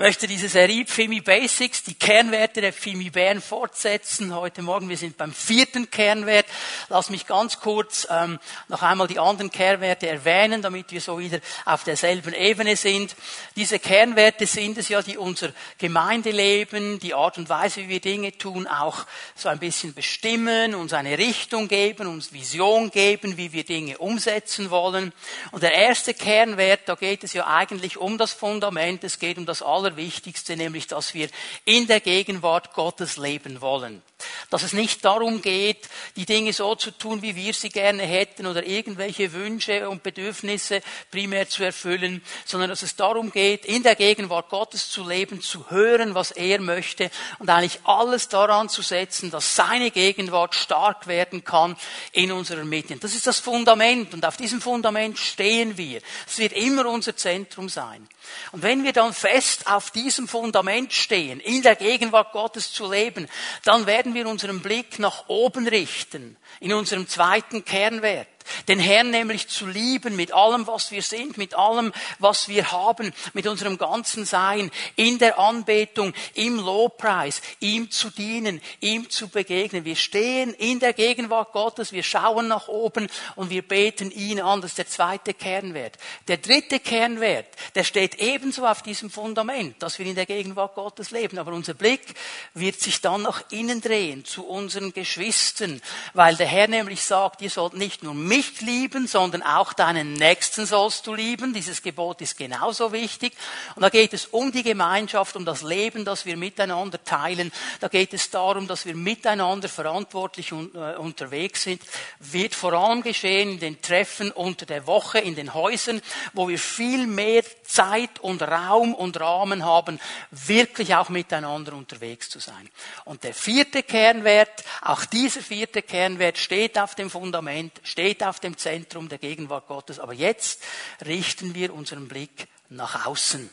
möchte diese Serie Fimi Basics, die Kernwerte der Fimi Bern fortsetzen. Heute Morgen, wir sind beim vierten Kernwert. Lass mich ganz kurz ähm, noch einmal die anderen Kernwerte erwähnen, damit wir so wieder auf derselben Ebene sind. Diese Kernwerte sind es ja, die unser Gemeindeleben, die Art und Weise, wie wir Dinge tun, auch so ein bisschen bestimmen, uns eine Richtung geben, uns Vision geben, wie wir Dinge umsetzen wollen. Und der erste Kernwert, da geht es ja eigentlich um das Fundament, es geht um das aller Allerwichtigste, nämlich dass wir in der Gegenwart Gottes leben wollen. Dass es nicht darum geht, die Dinge so zu tun, wie wir sie gerne hätten oder irgendwelche Wünsche und Bedürfnisse primär zu erfüllen, sondern dass es darum geht, in der Gegenwart Gottes zu leben, zu hören, was er möchte und eigentlich alles daran zu setzen, dass seine Gegenwart stark werden kann in unserer Mitte. Das ist das Fundament und auf diesem Fundament stehen wir. Es wird immer unser Zentrum sein. Und wenn wir dann fest auf diesem Fundament stehen, in der Gegenwart Gottes zu leben, dann werden wir unseren Blick nach oben richten, in unserem zweiten Kernwert den Herrn nämlich zu lieben mit allem, was wir sind, mit allem, was wir haben, mit unserem ganzen Sein, in der Anbetung, im Lobpreis, ihm zu dienen, ihm zu begegnen. Wir stehen in der Gegenwart Gottes, wir schauen nach oben und wir beten ihn an. Das ist der zweite Kernwert. Der dritte Kernwert, der steht ebenso auf diesem Fundament, dass wir in der Gegenwart Gottes leben. Aber unser Blick wird sich dann nach innen drehen, zu unseren Geschwistern, weil der Herr nämlich sagt, ihr sollt nicht nur mich lieben, sondern auch deinen Nächsten sollst du lieben. Dieses Gebot ist genauso wichtig. Und da geht es um die Gemeinschaft, um das Leben, das wir miteinander teilen. Da geht es darum, dass wir miteinander verantwortlich äh, unterwegs sind. Wird vor allem geschehen in den Treffen unter der Woche, in den Häusern, wo wir viel mehr Zeit und Raum und Rahmen haben, wirklich auch miteinander unterwegs zu sein. Und der vierte Kernwert, auch dieser vierte Kernwert steht auf dem Fundament, steht auf auf dem Zentrum der Gegenwart Gottes. Aber jetzt richten wir unseren Blick nach außen.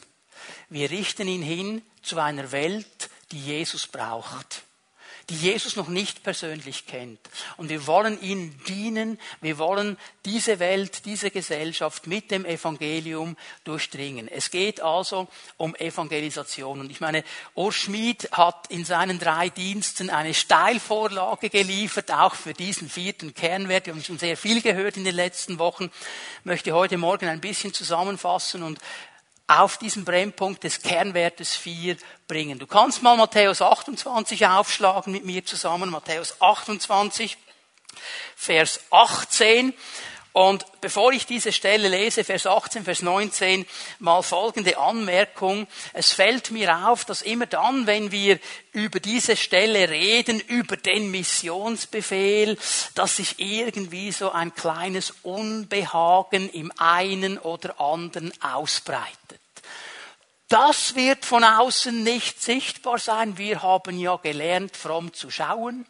Wir richten ihn hin zu einer Welt, die Jesus braucht die Jesus noch nicht persönlich kennt. Und wir wollen ihnen dienen, wir wollen diese Welt, diese Gesellschaft mit dem Evangelium durchdringen. Es geht also um Evangelisation. Und ich meine, Urs Schmid hat in seinen drei Diensten eine Steilvorlage geliefert, auch für diesen vierten Kernwert. Wir haben schon sehr viel gehört in den letzten Wochen. Ich möchte heute Morgen ein bisschen zusammenfassen und auf diesen Brennpunkt des Kernwertes 4 bringen. Du kannst mal Matthäus 28 aufschlagen mit mir zusammen. Matthäus 28, Vers 18. Und bevor ich diese Stelle lese, Vers 18, Vers 19, mal folgende Anmerkung. Es fällt mir auf, dass immer dann, wenn wir über diese Stelle reden, über den Missionsbefehl, dass sich irgendwie so ein kleines Unbehagen im einen oder anderen ausbreitet. Das wird von außen nicht sichtbar sein. Wir haben ja gelernt, fromm zu schauen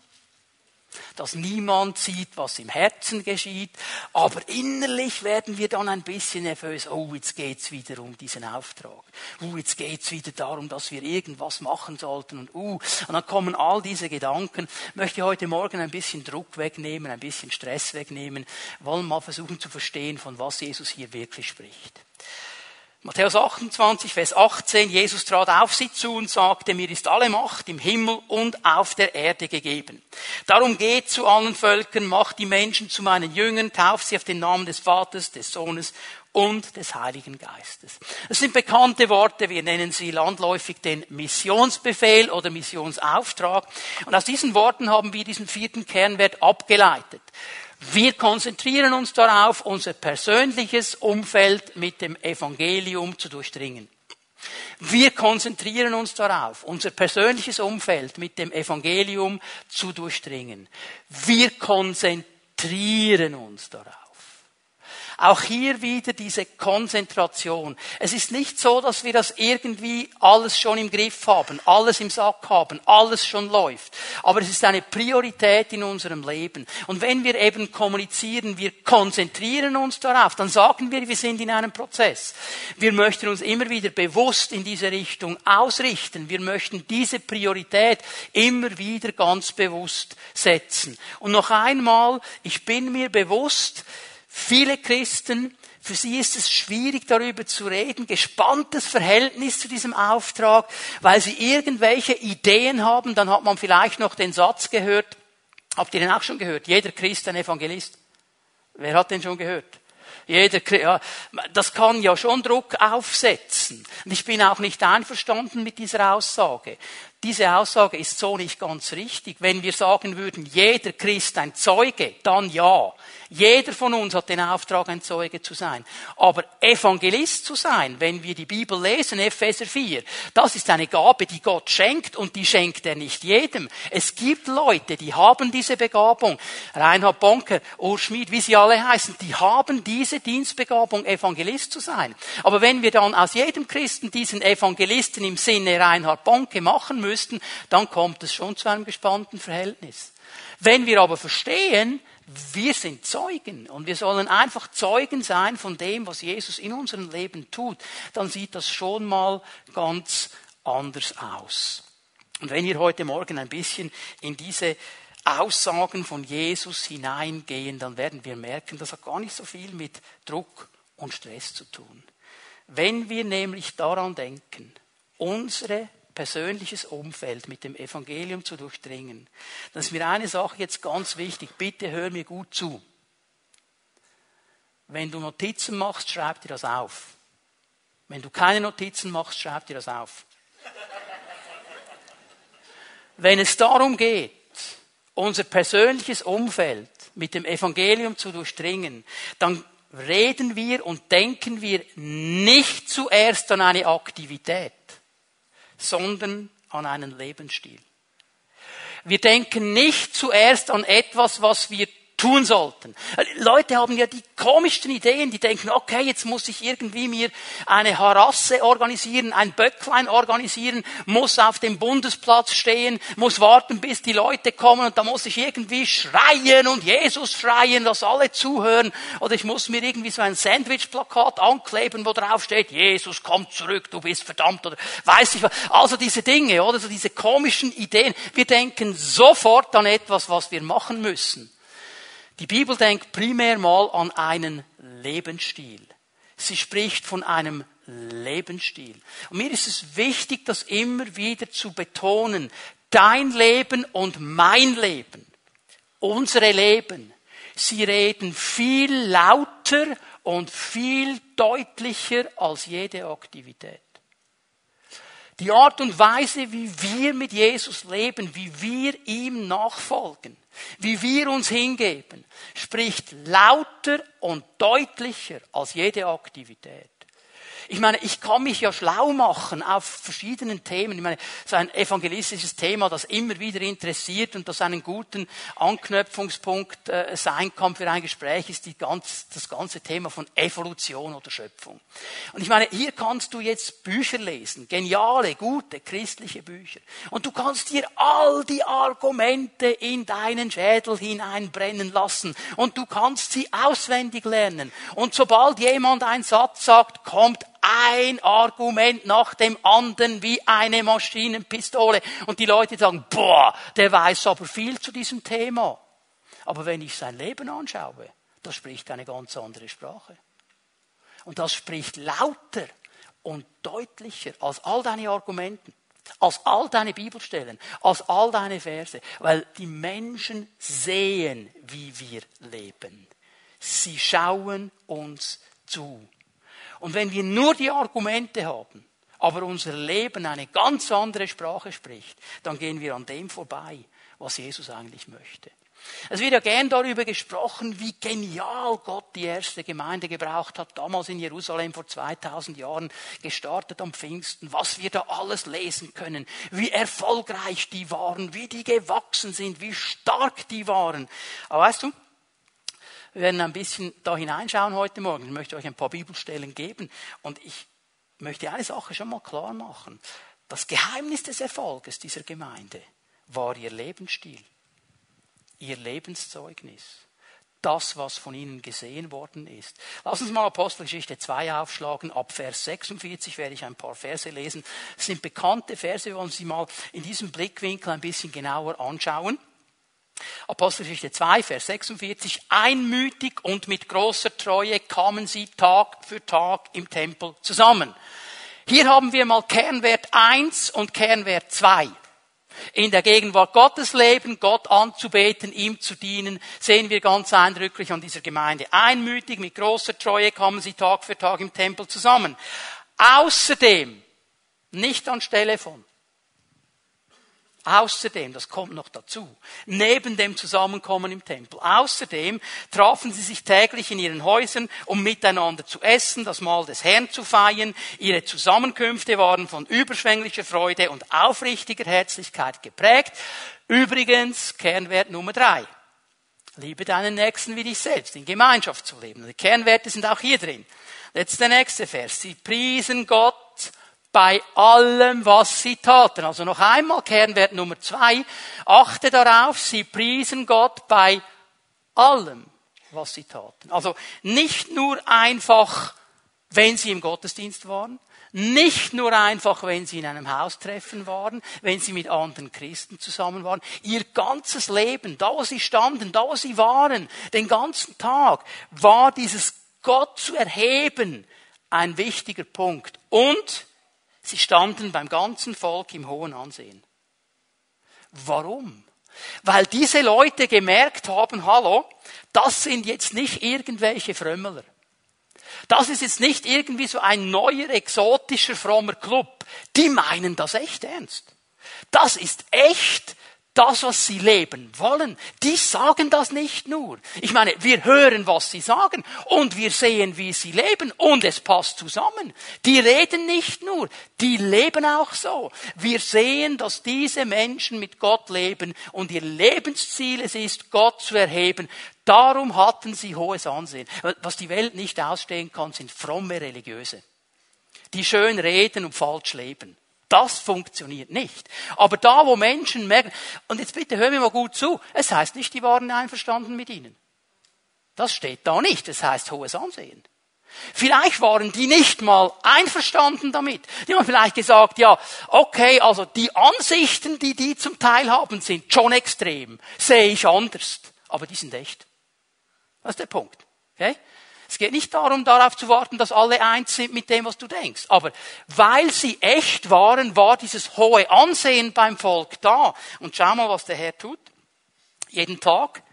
dass niemand sieht, was im Herzen geschieht. Aber innerlich werden wir dann ein bisschen nervös. Oh, jetzt geht's wieder um diesen Auftrag. Uh, jetzt geht's wieder darum, dass wir irgendwas machen sollten. Und uh, und dann kommen all diese Gedanken. Ich möchte heute Morgen ein bisschen Druck wegnehmen, ein bisschen Stress wegnehmen. Wollen mal versuchen zu verstehen, von was Jesus hier wirklich spricht. Matthäus 28, Vers 18, Jesus trat auf sie zu und sagte, mir ist alle Macht im Himmel und auf der Erde gegeben. Darum geht zu allen Völkern, macht die Menschen zu meinen Jüngern, tauft sie auf den Namen des Vaters, des Sohnes und des Heiligen Geistes. Das sind bekannte Worte, wir nennen sie landläufig den Missionsbefehl oder Missionsauftrag. Und aus diesen Worten haben wir diesen vierten Kernwert abgeleitet. Wir konzentrieren uns darauf, unser persönliches Umfeld mit dem Evangelium zu durchdringen. Wir konzentrieren uns darauf, unser persönliches Umfeld mit dem Evangelium zu durchdringen. Wir konzentrieren uns darauf. Auch hier wieder diese Konzentration. Es ist nicht so, dass wir das irgendwie alles schon im Griff haben, alles im Sack haben, alles schon läuft. Aber es ist eine Priorität in unserem Leben. Und wenn wir eben kommunizieren, wir konzentrieren uns darauf, dann sagen wir, wir sind in einem Prozess. Wir möchten uns immer wieder bewusst in diese Richtung ausrichten. Wir möchten diese Priorität immer wieder ganz bewusst setzen. Und noch einmal, ich bin mir bewusst, Viele Christen Für sie ist es schwierig darüber zu reden, gespanntes Verhältnis zu diesem Auftrag, weil sie irgendwelche Ideen haben. Dann hat man vielleicht noch den Satz gehört, habt ihr den auch schon gehört? Jeder Christ ein Evangelist. Wer hat den schon gehört? Jeder, ja, das kann ja schon Druck aufsetzen. Und ich bin auch nicht einverstanden mit dieser Aussage. Diese Aussage ist so nicht ganz richtig. Wenn wir sagen würden, jeder Christ ein Zeuge, dann ja. Jeder von uns hat den Auftrag, ein Zeuge zu sein. Aber Evangelist zu sein, wenn wir die Bibel lesen, Epheser 4, das ist eine Gabe, die Gott schenkt und die schenkt er nicht jedem. Es gibt Leute, die haben diese Begabung. Reinhard Bonker, Ur Schmid, wie sie alle heißen, die haben diese Dienstbegabung, Evangelist zu sein. Aber wenn wir dann aus jedem Christen diesen Evangelisten im Sinne Reinhard Bonke machen müssten, dann kommt es schon zu einem gespannten Verhältnis. Wenn wir aber verstehen, wir sind Zeugen und wir sollen einfach Zeugen sein von dem, was Jesus in unserem Leben tut, dann sieht das schon mal ganz anders aus. Und wenn wir heute Morgen ein bisschen in diese Aussagen von Jesus hineingehen, dann werden wir merken, das hat gar nicht so viel mit Druck und Stress zu tun. Wenn wir nämlich daran denken, unsere persönliches Umfeld mit dem Evangelium zu durchdringen, dann ist mir eine Sache jetzt ganz wichtig. Bitte hör mir gut zu. Wenn du Notizen machst, schreib dir das auf. Wenn du keine Notizen machst, schreib dir das auf. Wenn es darum geht, unser persönliches Umfeld mit dem Evangelium zu durchdringen, dann reden wir und denken wir nicht zuerst an eine Aktivität sondern an einen Lebensstil. Wir denken nicht zuerst an etwas, was wir tun sollten. Leute haben ja die komischsten Ideen, die denken, okay, jetzt muss ich irgendwie mir eine Harasse organisieren, ein Böcklein organisieren, muss auf dem Bundesplatz stehen, muss warten, bis die Leute kommen und da muss ich irgendwie schreien und Jesus schreien, dass alle zuhören. Oder ich muss mir irgendwie so ein Sandwich-Plakat ankleben, wo drauf steht, Jesus, komm zurück, du bist verdammt oder weiß ich was. Also diese Dinge, oder so diese komischen Ideen. Wir denken sofort an etwas, was wir machen müssen. Die Bibel denkt primär mal an einen Lebensstil. Sie spricht von einem Lebensstil. Und mir ist es wichtig, das immer wieder zu betonen. Dein Leben und mein Leben, unsere Leben, sie reden viel lauter und viel deutlicher als jede Aktivität. Die Art und Weise, wie wir mit Jesus leben, wie wir ihm nachfolgen, wie wir uns hingeben, spricht lauter und deutlicher als jede Aktivität. Ich meine, ich kann mich ja schlau machen auf verschiedenen Themen. Ich meine, so ein evangelistisches Thema, das immer wieder interessiert und das einen guten Anknüpfungspunkt äh, sein kann für ein Gespräch, ist die ganz, das ganze Thema von Evolution oder Schöpfung. Und ich meine, hier kannst du jetzt Bücher lesen, geniale, gute christliche Bücher. Und du kannst dir all die Argumente in deinen Schädel hineinbrennen lassen. Und du kannst sie auswendig lernen. Und sobald jemand einen Satz sagt, kommt ein Argument nach dem anderen wie eine Maschinenpistole. Und die Leute sagen, boah, der weiß aber viel zu diesem Thema. Aber wenn ich sein Leben anschaue, das spricht eine ganz andere Sprache. Und das spricht lauter und deutlicher als all deine Argumenten, als all deine Bibelstellen, als all deine Verse, weil die Menschen sehen, wie wir leben. Sie schauen uns zu. Und wenn wir nur die Argumente haben, aber unser Leben eine ganz andere Sprache spricht, dann gehen wir an dem vorbei, was Jesus eigentlich möchte. Es wird ja gern darüber gesprochen, wie genial Gott die erste Gemeinde gebraucht hat, damals in Jerusalem vor 2000 Jahren, gestartet am Pfingsten, was wir da alles lesen können, wie erfolgreich die waren, wie die gewachsen sind, wie stark die waren. Aber weißt du, wir werden ein bisschen da hineinschauen heute Morgen. Ich möchte euch ein paar Bibelstellen geben. Und ich möchte eine Sache schon mal klar machen. Das Geheimnis des Erfolges dieser Gemeinde war ihr Lebensstil, ihr Lebenszeugnis. Das, was von ihnen gesehen worden ist. Lass uns mal Apostelgeschichte 2 aufschlagen. Ab Vers 46 werde ich ein paar Verse lesen. Das sind bekannte Verse, wir wollen sie mal in diesem Blickwinkel ein bisschen genauer anschauen. Apostelgeschichte 2, Vers 46. Einmütig und mit großer Treue kamen sie Tag für Tag im Tempel zusammen. Hier haben wir mal Kernwert 1 und Kernwert 2. In der Gegenwart Gottes leben, Gott anzubeten, ihm zu dienen, sehen wir ganz eindrücklich an dieser Gemeinde. Einmütig, mit großer Treue kamen sie Tag für Tag im Tempel zusammen. Außerdem, nicht anstelle von, Außerdem, das kommt noch dazu, neben dem Zusammenkommen im Tempel, außerdem trafen sie sich täglich in ihren Häusern, um miteinander zu essen, das Mahl des Herrn zu feiern. Ihre Zusammenkünfte waren von überschwänglicher Freude und aufrichtiger Herzlichkeit geprägt. Übrigens, Kernwert Nummer drei. Liebe deinen Nächsten wie dich selbst, in Gemeinschaft zu leben. Die Kernwerte sind auch hier drin. Jetzt der nächste Vers. Sie priesen Gott bei allem, was sie taten. Also noch einmal Kernwert Nummer zwei. Achte darauf, sie priesen Gott bei allem, was sie taten. Also nicht nur einfach, wenn sie im Gottesdienst waren, nicht nur einfach, wenn sie in einem Haustreffen waren, wenn sie mit anderen Christen zusammen waren. Ihr ganzes Leben, da wo sie standen, da wo sie waren, den ganzen Tag, war dieses Gott zu erheben ein wichtiger Punkt. Und Sie standen beim ganzen Volk im hohen Ansehen. Warum? Weil diese Leute gemerkt haben, hallo, das sind jetzt nicht irgendwelche Frömmeler. Das ist jetzt nicht irgendwie so ein neuer, exotischer, frommer Club. Die meinen das echt ernst. Das ist echt das, was sie leben wollen. Die sagen das nicht nur. Ich meine, wir hören, was sie sagen und wir sehen, wie sie leben und es passt zusammen. Die reden nicht nur, die leben auch so. Wir sehen, dass diese Menschen mit Gott leben und ihr Lebensziel es ist, Gott zu erheben. Darum hatten sie hohes Ansehen. Was die Welt nicht ausstehen kann, sind fromme Religiöse, die schön reden und falsch leben. Das funktioniert nicht. Aber da, wo Menschen merken, und jetzt bitte hör mir mal gut zu, es heißt nicht, die waren einverstanden mit ihnen. Das steht da nicht. Es heißt hohes Ansehen. Vielleicht waren die nicht mal einverstanden damit. Die haben vielleicht gesagt, ja, okay, also die Ansichten, die die zum Teil haben, sind schon extrem. Sehe ich anders. Aber die sind echt. Das ist der Punkt. Okay? Es geht nicht darum, darauf zu warten, dass alle eins sind mit dem, was du denkst. Aber weil sie echt waren, war dieses hohe Ansehen beim Volk da. Und schau mal, was der Herr tut. Jeden Tag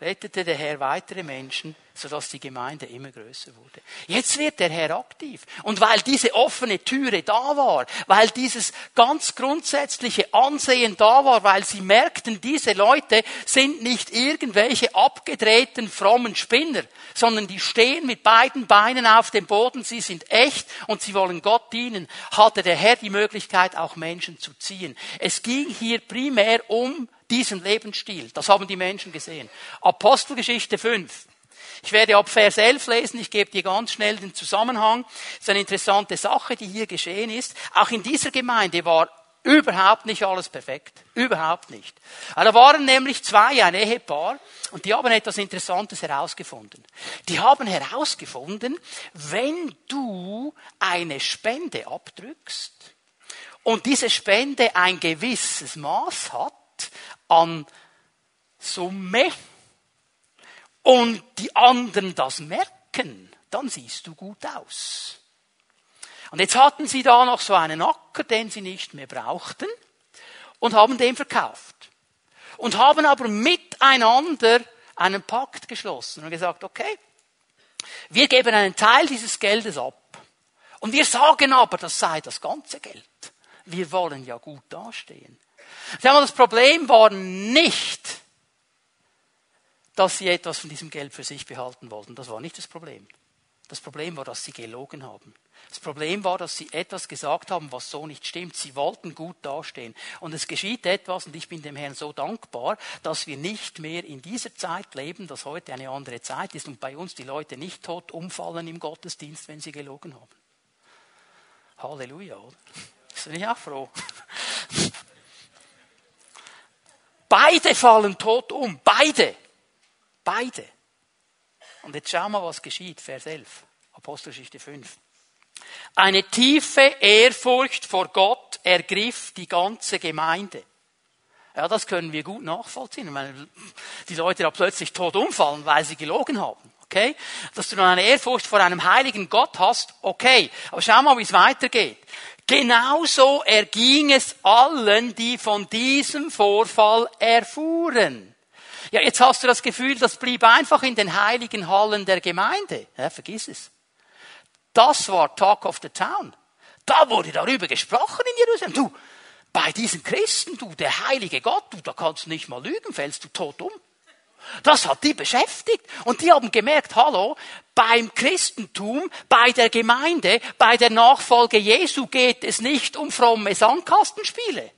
rettete der Herr weitere Menschen sodass die Gemeinde immer größer wurde. Jetzt wird der Herr aktiv. Und weil diese offene Türe da war, weil dieses ganz grundsätzliche Ansehen da war, weil sie merkten, diese Leute sind nicht irgendwelche abgedrehten frommen Spinner, sondern die stehen mit beiden Beinen auf dem Boden, sie sind echt und sie wollen Gott dienen, hatte der Herr die Möglichkeit, auch Menschen zu ziehen. Es ging hier primär um diesen Lebensstil. Das haben die Menschen gesehen. Apostelgeschichte 5. Ich werde ab Vers 11 lesen, ich gebe dir ganz schnell den Zusammenhang. Das ist eine interessante Sache, die hier geschehen ist. Auch in dieser Gemeinde war überhaupt nicht alles perfekt. Überhaupt nicht. Da waren nämlich zwei, ein Ehepaar, und die haben etwas Interessantes herausgefunden. Die haben herausgefunden, wenn du eine Spende abdrückst und diese Spende ein gewisses Maß hat an Summe, und die anderen das merken, dann siehst du gut aus. Und jetzt hatten sie da noch so einen Acker, den sie nicht mehr brauchten und haben den verkauft. Und haben aber miteinander einen Pakt geschlossen und gesagt, okay, wir geben einen Teil dieses Geldes ab. Und wir sagen aber, das sei das ganze Geld. Wir wollen ja gut dastehen. Das Problem war nicht, dass sie etwas von diesem Geld für sich behalten wollten. Das war nicht das Problem. Das Problem war, dass sie gelogen haben. Das Problem war, dass sie etwas gesagt haben, was so nicht stimmt. Sie wollten gut dastehen. Und es geschieht etwas, und ich bin dem Herrn so dankbar, dass wir nicht mehr in dieser Zeit leben, dass heute eine andere Zeit ist und bei uns die Leute nicht tot umfallen im Gottesdienst, wenn sie gelogen haben. Halleluja, oder? Das bin ich auch froh. Beide fallen tot um. Beide. Beide. Und jetzt schau mal, was geschieht. Vers 11. Apostelgeschichte 5. Eine tiefe Ehrfurcht vor Gott ergriff die ganze Gemeinde. Ja, das können wir gut nachvollziehen. Meine, die Leute da plötzlich tot umfallen, weil sie gelogen haben. Okay? Dass du dann eine Ehrfurcht vor einem heiligen Gott hast, okay. Aber schau mal, wie es weitergeht. Genauso erging es allen, die von diesem Vorfall erfuhren. Ja, jetzt hast du das Gefühl, das blieb einfach in den heiligen Hallen der Gemeinde. Ja, vergiss es. Das war Talk of the Town. Da wurde darüber gesprochen in Jerusalem. Du, bei diesen Christen, du, der heilige Gott, du, da kannst du nicht mal lügen, fällst du tot um. Das hat die beschäftigt. Und die haben gemerkt, hallo, beim Christentum, bei der Gemeinde, bei der Nachfolge Jesu geht es nicht um fromme Sandkastenspiele.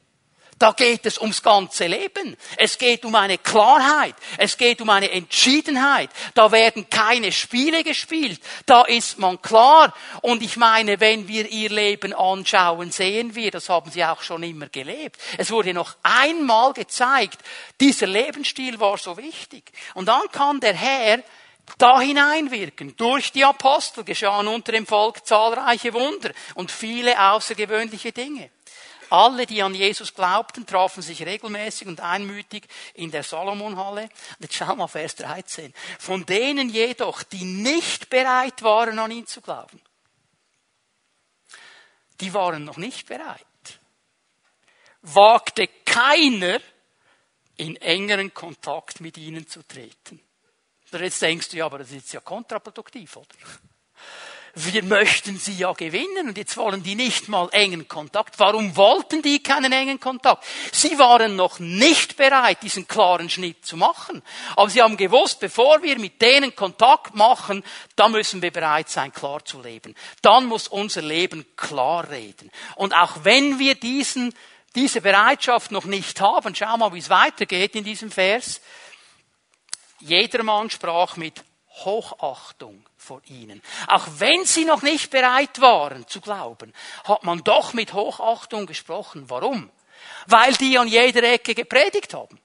Da geht es ums ganze Leben. Es geht um eine Klarheit. Es geht um eine Entschiedenheit. Da werden keine Spiele gespielt. Da ist man klar. Und ich meine, wenn wir ihr Leben anschauen, sehen wir, das haben sie auch schon immer gelebt. Es wurde noch einmal gezeigt, dieser Lebensstil war so wichtig. Und dann kann der Herr da hineinwirken. Durch die Apostel geschahen unter dem Volk zahlreiche Wunder und viele außergewöhnliche Dinge. Alle, die an Jesus glaubten, trafen sich regelmäßig und einmütig in der Salomonhalle. Jetzt schau mal Vers 13. Von denen jedoch, die nicht bereit waren, an ihn zu glauben, die waren noch nicht bereit, wagte keiner, in engeren Kontakt mit ihnen zu treten. Jetzt denkst du, ja, aber das ist ja kontraproduktiv, oder? Wir möchten sie ja gewinnen und jetzt wollen die nicht mal engen Kontakt. Warum wollten die keinen engen Kontakt? Sie waren noch nicht bereit, diesen klaren Schnitt zu machen. Aber sie haben gewusst, bevor wir mit denen Kontakt machen, da müssen wir bereit sein, klar zu leben. Dann muss unser Leben klar reden. Und auch wenn wir diesen, diese Bereitschaft noch nicht haben, schau mal, wie es weitergeht in diesem Vers. Jedermann sprach mit Hochachtung vor ihnen. Auch wenn sie noch nicht bereit waren zu glauben, hat man doch mit Hochachtung gesprochen. Warum? Weil die an jeder Ecke gepredigt haben.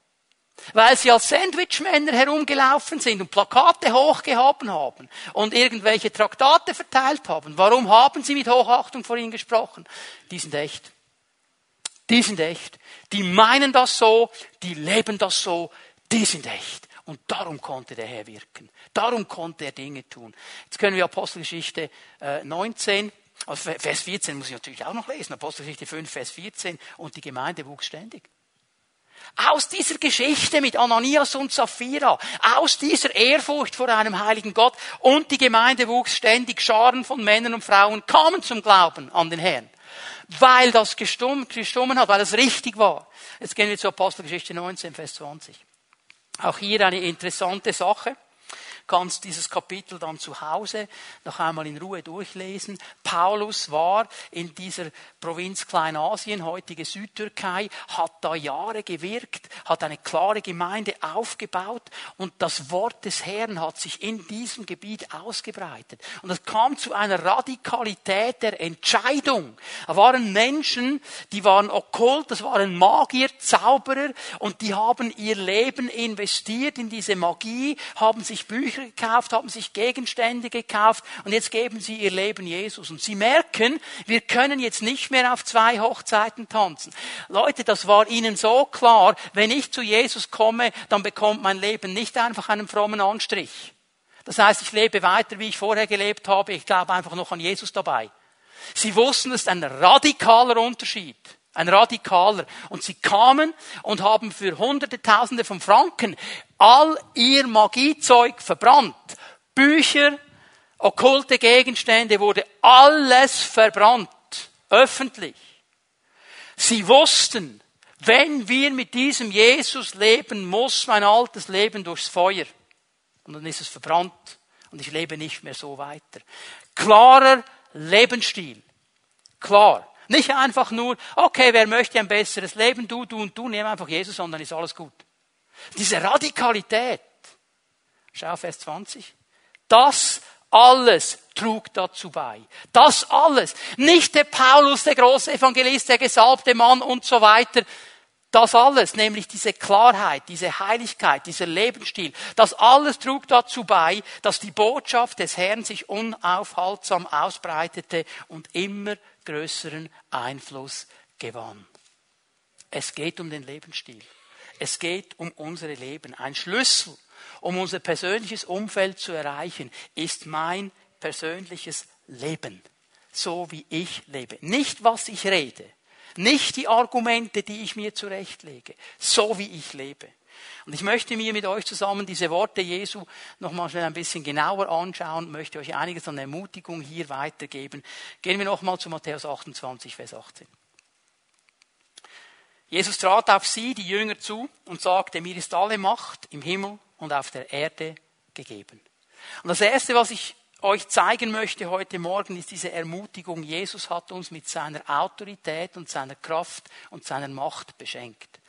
Weil sie als Sandwichmänner herumgelaufen sind und Plakate hochgehoben haben und irgendwelche Traktate verteilt haben. Warum haben sie mit Hochachtung vor ihnen gesprochen? Die sind echt. Die sind echt. Die meinen das so, die leben das so, die sind echt. Und darum konnte der Herr wirken. Darum konnte er Dinge tun. Jetzt können wir Apostelgeschichte 19, äh, also Vers 14 muss ich natürlich auch noch lesen. Apostelgeschichte 5, Vers 14. Und die Gemeinde wuchs ständig. Aus dieser Geschichte mit Ananias und Sapphira, aus dieser Ehrfurcht vor einem heiligen Gott und die Gemeinde wuchs ständig, Scharen von Männern und Frauen kamen zum Glauben an den Herrn. Weil das gestummen, gestummen hat, weil das richtig war. Jetzt gehen wir zur Apostelgeschichte 19, Vers 20. Auch hier eine interessante Sache kannst dieses Kapitel dann zu Hause noch einmal in Ruhe durchlesen. Paulus war in dieser Provinz Kleinasien, heutige Südtürkei, hat da Jahre gewirkt, hat eine klare Gemeinde aufgebaut und das Wort des Herrn hat sich in diesem Gebiet ausgebreitet. Und es kam zu einer Radikalität der Entscheidung. Da waren Menschen, die waren okkult, das waren Magier, Zauberer und die haben ihr Leben investiert in diese Magie, haben sich Bücher Bücher gekauft, haben sich Gegenstände gekauft und jetzt geben sie ihr Leben Jesus. Und sie merken, wir können jetzt nicht mehr auf zwei Hochzeiten tanzen. Leute, das war ihnen so klar, wenn ich zu Jesus komme, dann bekommt mein Leben nicht einfach einen frommen Anstrich. Das heißt, ich lebe weiter, wie ich vorher gelebt habe. Ich glaube einfach noch an Jesus dabei. Sie wussten, es ist ein radikaler Unterschied. Ein radikaler. Und sie kamen und haben für hunderte, tausende von Franken all ihr Magiezeug verbrannt. Bücher, okkulte Gegenstände wurde alles verbrannt. Öffentlich. Sie wussten, wenn wir mit diesem Jesus leben, muss mein altes Leben durchs Feuer. Und dann ist es verbrannt. Und ich lebe nicht mehr so weiter. Klarer Lebensstil. Klar. Nicht einfach nur, okay, wer möchte ein besseres Leben? Du, du und du, nehmen einfach Jesus dann ist alles gut. Diese Radikalität. Schau Vers 20. Das alles trug dazu bei. Das alles. Nicht der Paulus, der große Evangelist, der gesalbte Mann und so weiter. Das alles, nämlich diese Klarheit, diese Heiligkeit, dieser Lebensstil, das alles trug dazu bei, dass die Botschaft des Herrn sich unaufhaltsam ausbreitete und immer größeren Einfluss gewann. Es geht um den Lebensstil. Es geht um unsere Leben. Ein Schlüssel, um unser persönliches Umfeld zu erreichen, ist mein persönliches Leben. So wie ich lebe. Nicht was ich rede. Nicht die Argumente, die ich mir zurechtlege. So wie ich lebe. Und ich möchte mir mit euch zusammen diese Worte Jesu nochmal schnell ein bisschen genauer anschauen, möchte euch einiges an Ermutigung hier weitergeben. Gehen wir nochmal zu Matthäus 28, Vers 18. Jesus trat auf sie, die Jünger, zu und sagte, mir ist alle Macht im Himmel und auf der Erde gegeben. Und das Erste, was ich euch zeigen möchte heute Morgen, ist diese Ermutigung. Jesus hat uns mit seiner Autorität und seiner Kraft und seiner Macht beschenkt.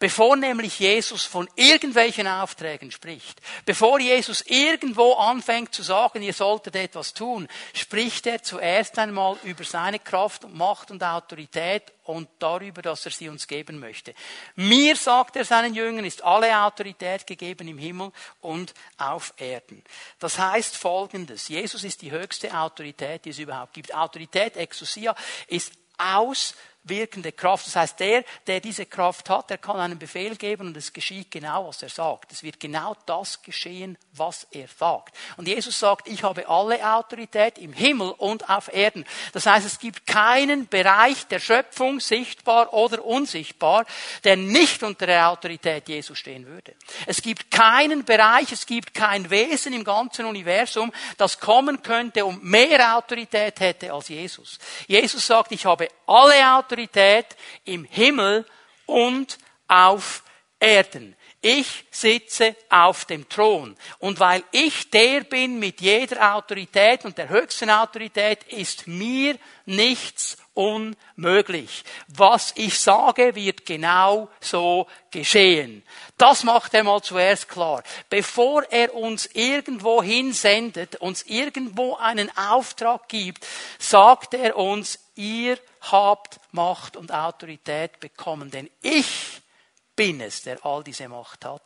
Bevor nämlich Jesus von irgendwelchen Aufträgen spricht, bevor Jesus irgendwo anfängt zu sagen, ihr solltet etwas tun, spricht er zuerst einmal über seine Kraft und Macht und Autorität und darüber, dass er sie uns geben möchte. Mir, sagt er seinen Jüngern, ist alle Autorität gegeben im Himmel und auf Erden. Das heißt folgendes. Jesus ist die höchste Autorität, die es überhaupt gibt. Autorität, Exousia, ist aus wirkende Kraft. Das heißt, der, der diese Kraft hat, der kann einen Befehl geben und es geschieht genau, was er sagt. Es wird genau das geschehen, was er sagt. Und Jesus sagt, ich habe alle Autorität im Himmel und auf Erden. Das heißt, es gibt keinen Bereich der Schöpfung, sichtbar oder unsichtbar, der nicht unter der Autorität Jesus stehen würde. Es gibt keinen Bereich, es gibt kein Wesen im ganzen Universum, das kommen könnte und mehr Autorität hätte als Jesus. Jesus sagt, ich habe alle Autorität im Himmel und auf Erden. Ich sitze auf dem Thron. Und weil ich der bin mit jeder Autorität und der höchsten Autorität, ist mir nichts unmöglich. Was ich sage, wird genau so geschehen. Das macht er mal zuerst klar. Bevor er uns irgendwo hinsendet, uns irgendwo einen Auftrag gibt, sagt er uns, ihr habt Macht und Autorität bekommen, denn ich bin es, der all diese Macht hat.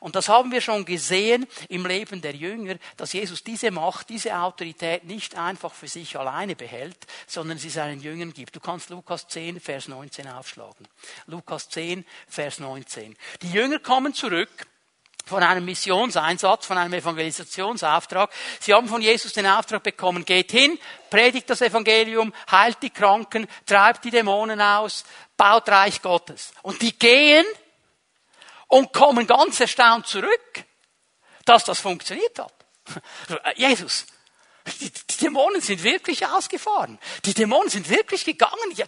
Und das haben wir schon gesehen im Leben der Jünger, dass Jesus diese Macht, diese Autorität nicht einfach für sich alleine behält, sondern sie seinen Jüngern gibt. Du kannst Lukas 10, Vers 19 aufschlagen. Lukas 10, Vers 19. Die Jünger kommen zurück von einem Missionseinsatz, von einem Evangelisationsauftrag. Sie haben von Jesus den Auftrag bekommen, geht hin, predigt das Evangelium, heilt die Kranken, treibt die Dämonen aus, baut Reich Gottes. Und die gehen und kommen ganz erstaunt zurück, dass das funktioniert hat. Jesus, die, Dämonen sind wirklich ausgefahren. Die Dämonen sind wirklich gegangen. Wir,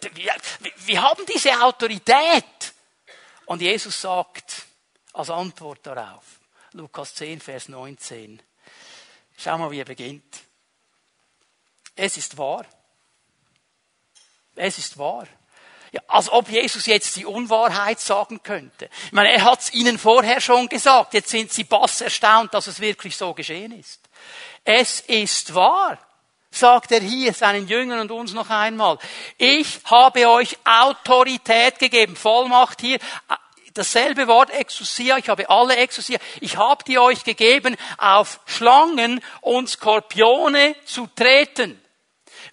wir haben diese Autorität. Und Jesus sagt, als Antwort darauf. Lukas 10, Vers 19. Schau mal, wie er beginnt. Es ist wahr. Es ist wahr. Ja, als ob Jesus jetzt die Unwahrheit sagen könnte. Ich meine, er hat es ihnen vorher schon gesagt. Jetzt sind sie bass erstaunt, dass es wirklich so geschehen ist. Es ist wahr, sagt er hier seinen Jüngern und uns noch einmal. Ich habe euch Autorität gegeben, Vollmacht hier, dasselbe Wort Exousia, ich habe alle Exousia, ich habe die euch gegeben, auf Schlangen und Skorpione zu treten.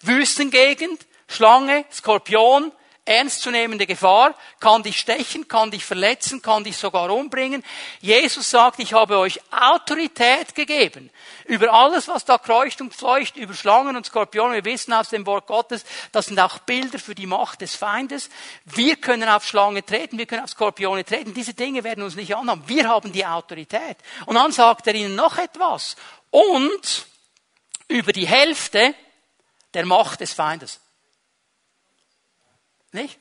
Wüstengegend, Schlange, Skorpion, ernstzunehmende Gefahr, kann dich stechen, kann dich verletzen, kann dich sogar umbringen. Jesus sagt, ich habe euch Autorität gegeben über alles, was da kreucht und fleucht, über Schlangen und Skorpione. Wir wissen aus dem Wort Gottes, das sind auch Bilder für die Macht des Feindes. Wir können auf Schlange treten, wir können auf Skorpione treten. Diese Dinge werden uns nicht anhaben. Wir haben die Autorität. Und dann sagt er ihnen noch etwas. Und über die Hälfte der Macht des Feindes. Nicht?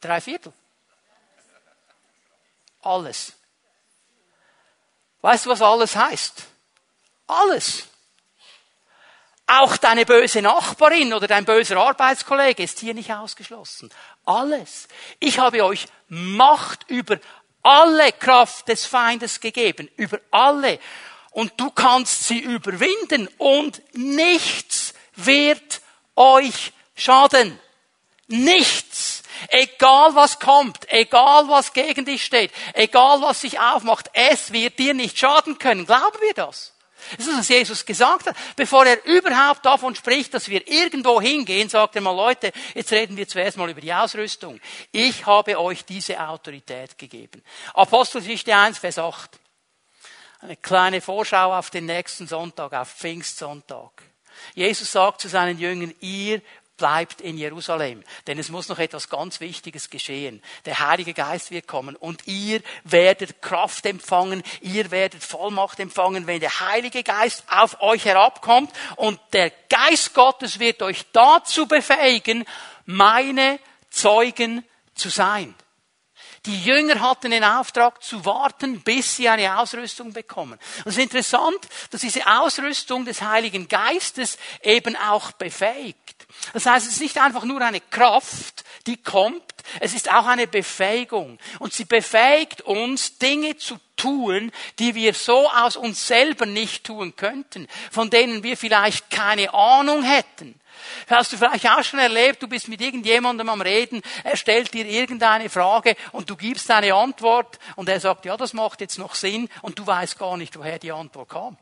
Drei Viertel. Alles. Weißt du, was alles heißt? Alles. Auch deine böse Nachbarin oder dein böser Arbeitskollege ist hier nicht ausgeschlossen. Alles. Ich habe euch Macht über alle Kraft des Feindes gegeben. Über alle. Und du kannst sie überwinden und nichts wird euch schaden. Nichts. Egal was kommt, egal was gegen dich steht, egal was sich aufmacht, es wird dir nicht schaden können. Glauben wir das? Das ist, was Jesus gesagt hat. Bevor er überhaupt davon spricht, dass wir irgendwo hingehen, sagt er mal, Leute, jetzt reden wir zuerst mal über die Ausrüstung. Ich habe euch diese Autorität gegeben. Apostelgeschichte 1, Vers 8. Eine kleine Vorschau auf den nächsten Sonntag, auf Pfingstsonntag. Jesus sagt zu seinen Jüngern, ihr bleibt in Jerusalem. Denn es muss noch etwas ganz Wichtiges geschehen. Der Heilige Geist wird kommen und ihr werdet Kraft empfangen, ihr werdet Vollmacht empfangen, wenn der Heilige Geist auf euch herabkommt und der Geist Gottes wird euch dazu befähigen, meine Zeugen zu sein. Die Jünger hatten den Auftrag zu warten, bis sie eine Ausrüstung bekommen. Und es ist interessant, dass diese Ausrüstung des Heiligen Geistes eben auch befähigt. Das heißt, es ist nicht einfach nur eine Kraft, die kommt, es ist auch eine Befähigung. Und sie befähigt uns, Dinge zu tun, die wir so aus uns selber nicht tun könnten, von denen wir vielleicht keine Ahnung hätten. Hast du vielleicht auch schon erlebt, du bist mit irgendjemandem am Reden, er stellt dir irgendeine Frage und du gibst eine Antwort und er sagt, ja, das macht jetzt noch Sinn und du weißt gar nicht, woher die Antwort kam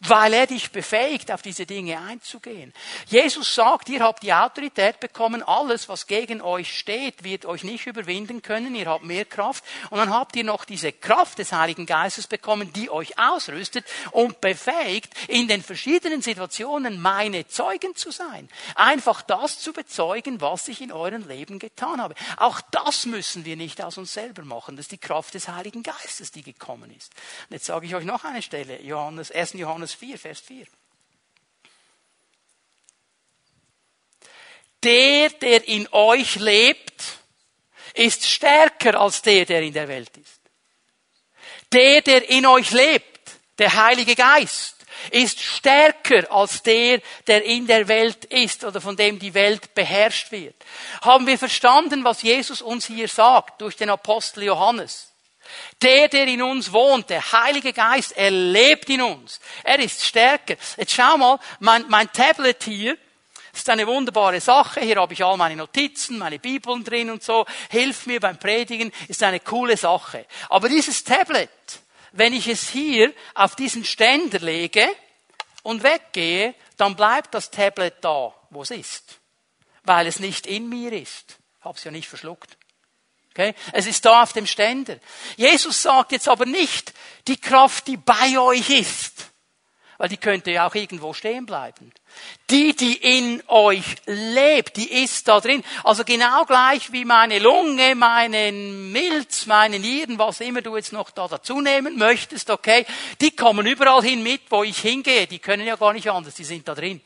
weil er dich befähigt, auf diese Dinge einzugehen. Jesus sagt, ihr habt die Autorität bekommen, alles, was gegen euch steht, wird euch nicht überwinden können, ihr habt mehr Kraft und dann habt ihr noch diese Kraft des Heiligen Geistes bekommen, die euch ausrüstet und befähigt, in den verschiedenen Situationen meine Zeugen zu sein. Einfach das zu bezeugen, was ich in eurem Leben getan habe. Auch das müssen wir nicht aus uns selber machen. Das ist die Kraft des Heiligen Geistes, die gekommen ist. Und jetzt sage ich euch noch eine Stelle, Johannes, 1. Johannes Johannes 4, Vers 4. Der, der in euch lebt, ist stärker als der, der in der Welt ist. Der, der in euch lebt, der Heilige Geist, ist stärker als der, der in der Welt ist oder von dem die Welt beherrscht wird. Haben wir verstanden, was Jesus uns hier sagt durch den Apostel Johannes? Der, der in uns wohnt, der Heilige Geist, er lebt in uns. Er ist stärker. Jetzt schau mal, mein, mein Tablet hier, ist eine wunderbare Sache. Hier habe ich all meine Notizen, meine Bibeln drin und so. Hilft mir beim Predigen. Ist eine coole Sache. Aber dieses Tablet, wenn ich es hier auf diesen Ständer lege und weggehe, dann bleibt das Tablet da, wo es ist. Weil es nicht in mir ist. Ich habe es ja nicht verschluckt. Okay? Es ist da auf dem Ständer. Jesus sagt jetzt aber nicht die Kraft, die bei euch ist, weil die könnte ja auch irgendwo stehen bleiben. Die, die in euch lebt, die ist da drin. Also genau gleich wie meine Lunge, meinen Milz, meine Nieren, was immer du jetzt noch da dazu nehmen möchtest, okay, die kommen überall hin mit, wo ich hingehe. Die können ja gar nicht anders, die sind da drin.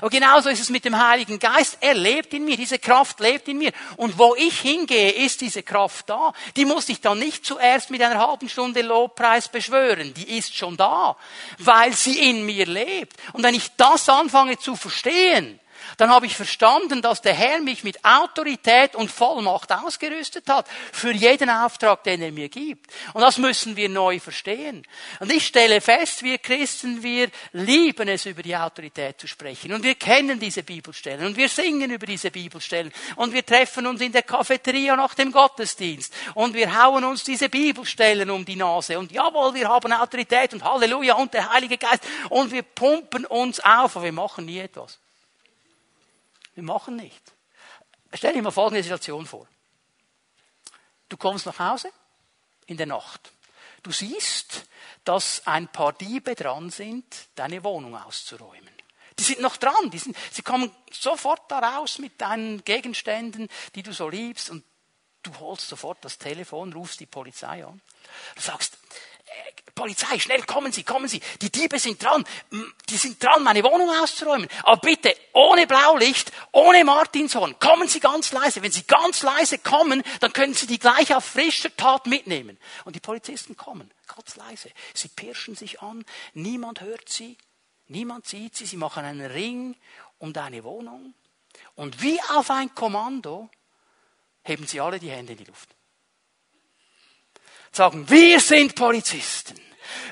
Und genauso ist es mit dem Heiligen Geist. Er lebt in mir. Diese Kraft lebt in mir. Und wo ich hingehe, ist diese Kraft da. Die muss ich dann nicht zuerst mit einer halben Stunde Lobpreis beschwören. Die ist schon da, weil sie in mir lebt. Und wenn ich das anfange zu verstehen, dann habe ich verstanden, dass der Herr mich mit Autorität und Vollmacht ausgerüstet hat für jeden Auftrag, den er mir gibt. Und das müssen wir neu verstehen. Und ich stelle fest, wir Christen, wir lieben es, über die Autorität zu sprechen. Und wir kennen diese Bibelstellen. Und wir singen über diese Bibelstellen. Und wir treffen uns in der Cafeteria nach dem Gottesdienst. Und wir hauen uns diese Bibelstellen um die Nase. Und jawohl, wir haben Autorität und Halleluja und der Heilige Geist. Und wir pumpen uns auf, aber wir machen nie etwas. Wir machen nicht. Stell dir mal folgende Situation vor. Du kommst nach Hause in der Nacht. Du siehst, dass ein paar Diebe dran sind, deine Wohnung auszuräumen. Die sind noch dran, die sind, sie kommen sofort da raus mit deinen Gegenständen, die du so liebst und du holst sofort das Telefon, rufst die Polizei an. Du sagst, Polizei, schnell kommen Sie, kommen Sie. Die Diebe sind dran. Die sind dran, meine Wohnung auszuräumen. Aber bitte, ohne Blaulicht, ohne Martinshorn. Kommen Sie ganz leise. Wenn Sie ganz leise kommen, dann können Sie die gleich auf frischer Tat mitnehmen. Und die Polizisten kommen, ganz leise. Sie pirschen sich an. Niemand hört sie. Niemand sieht sie. Sie machen einen Ring um deine Wohnung. Und wie auf ein Kommando heben sie alle die Hände in die Luft sagen, wir sind Polizisten.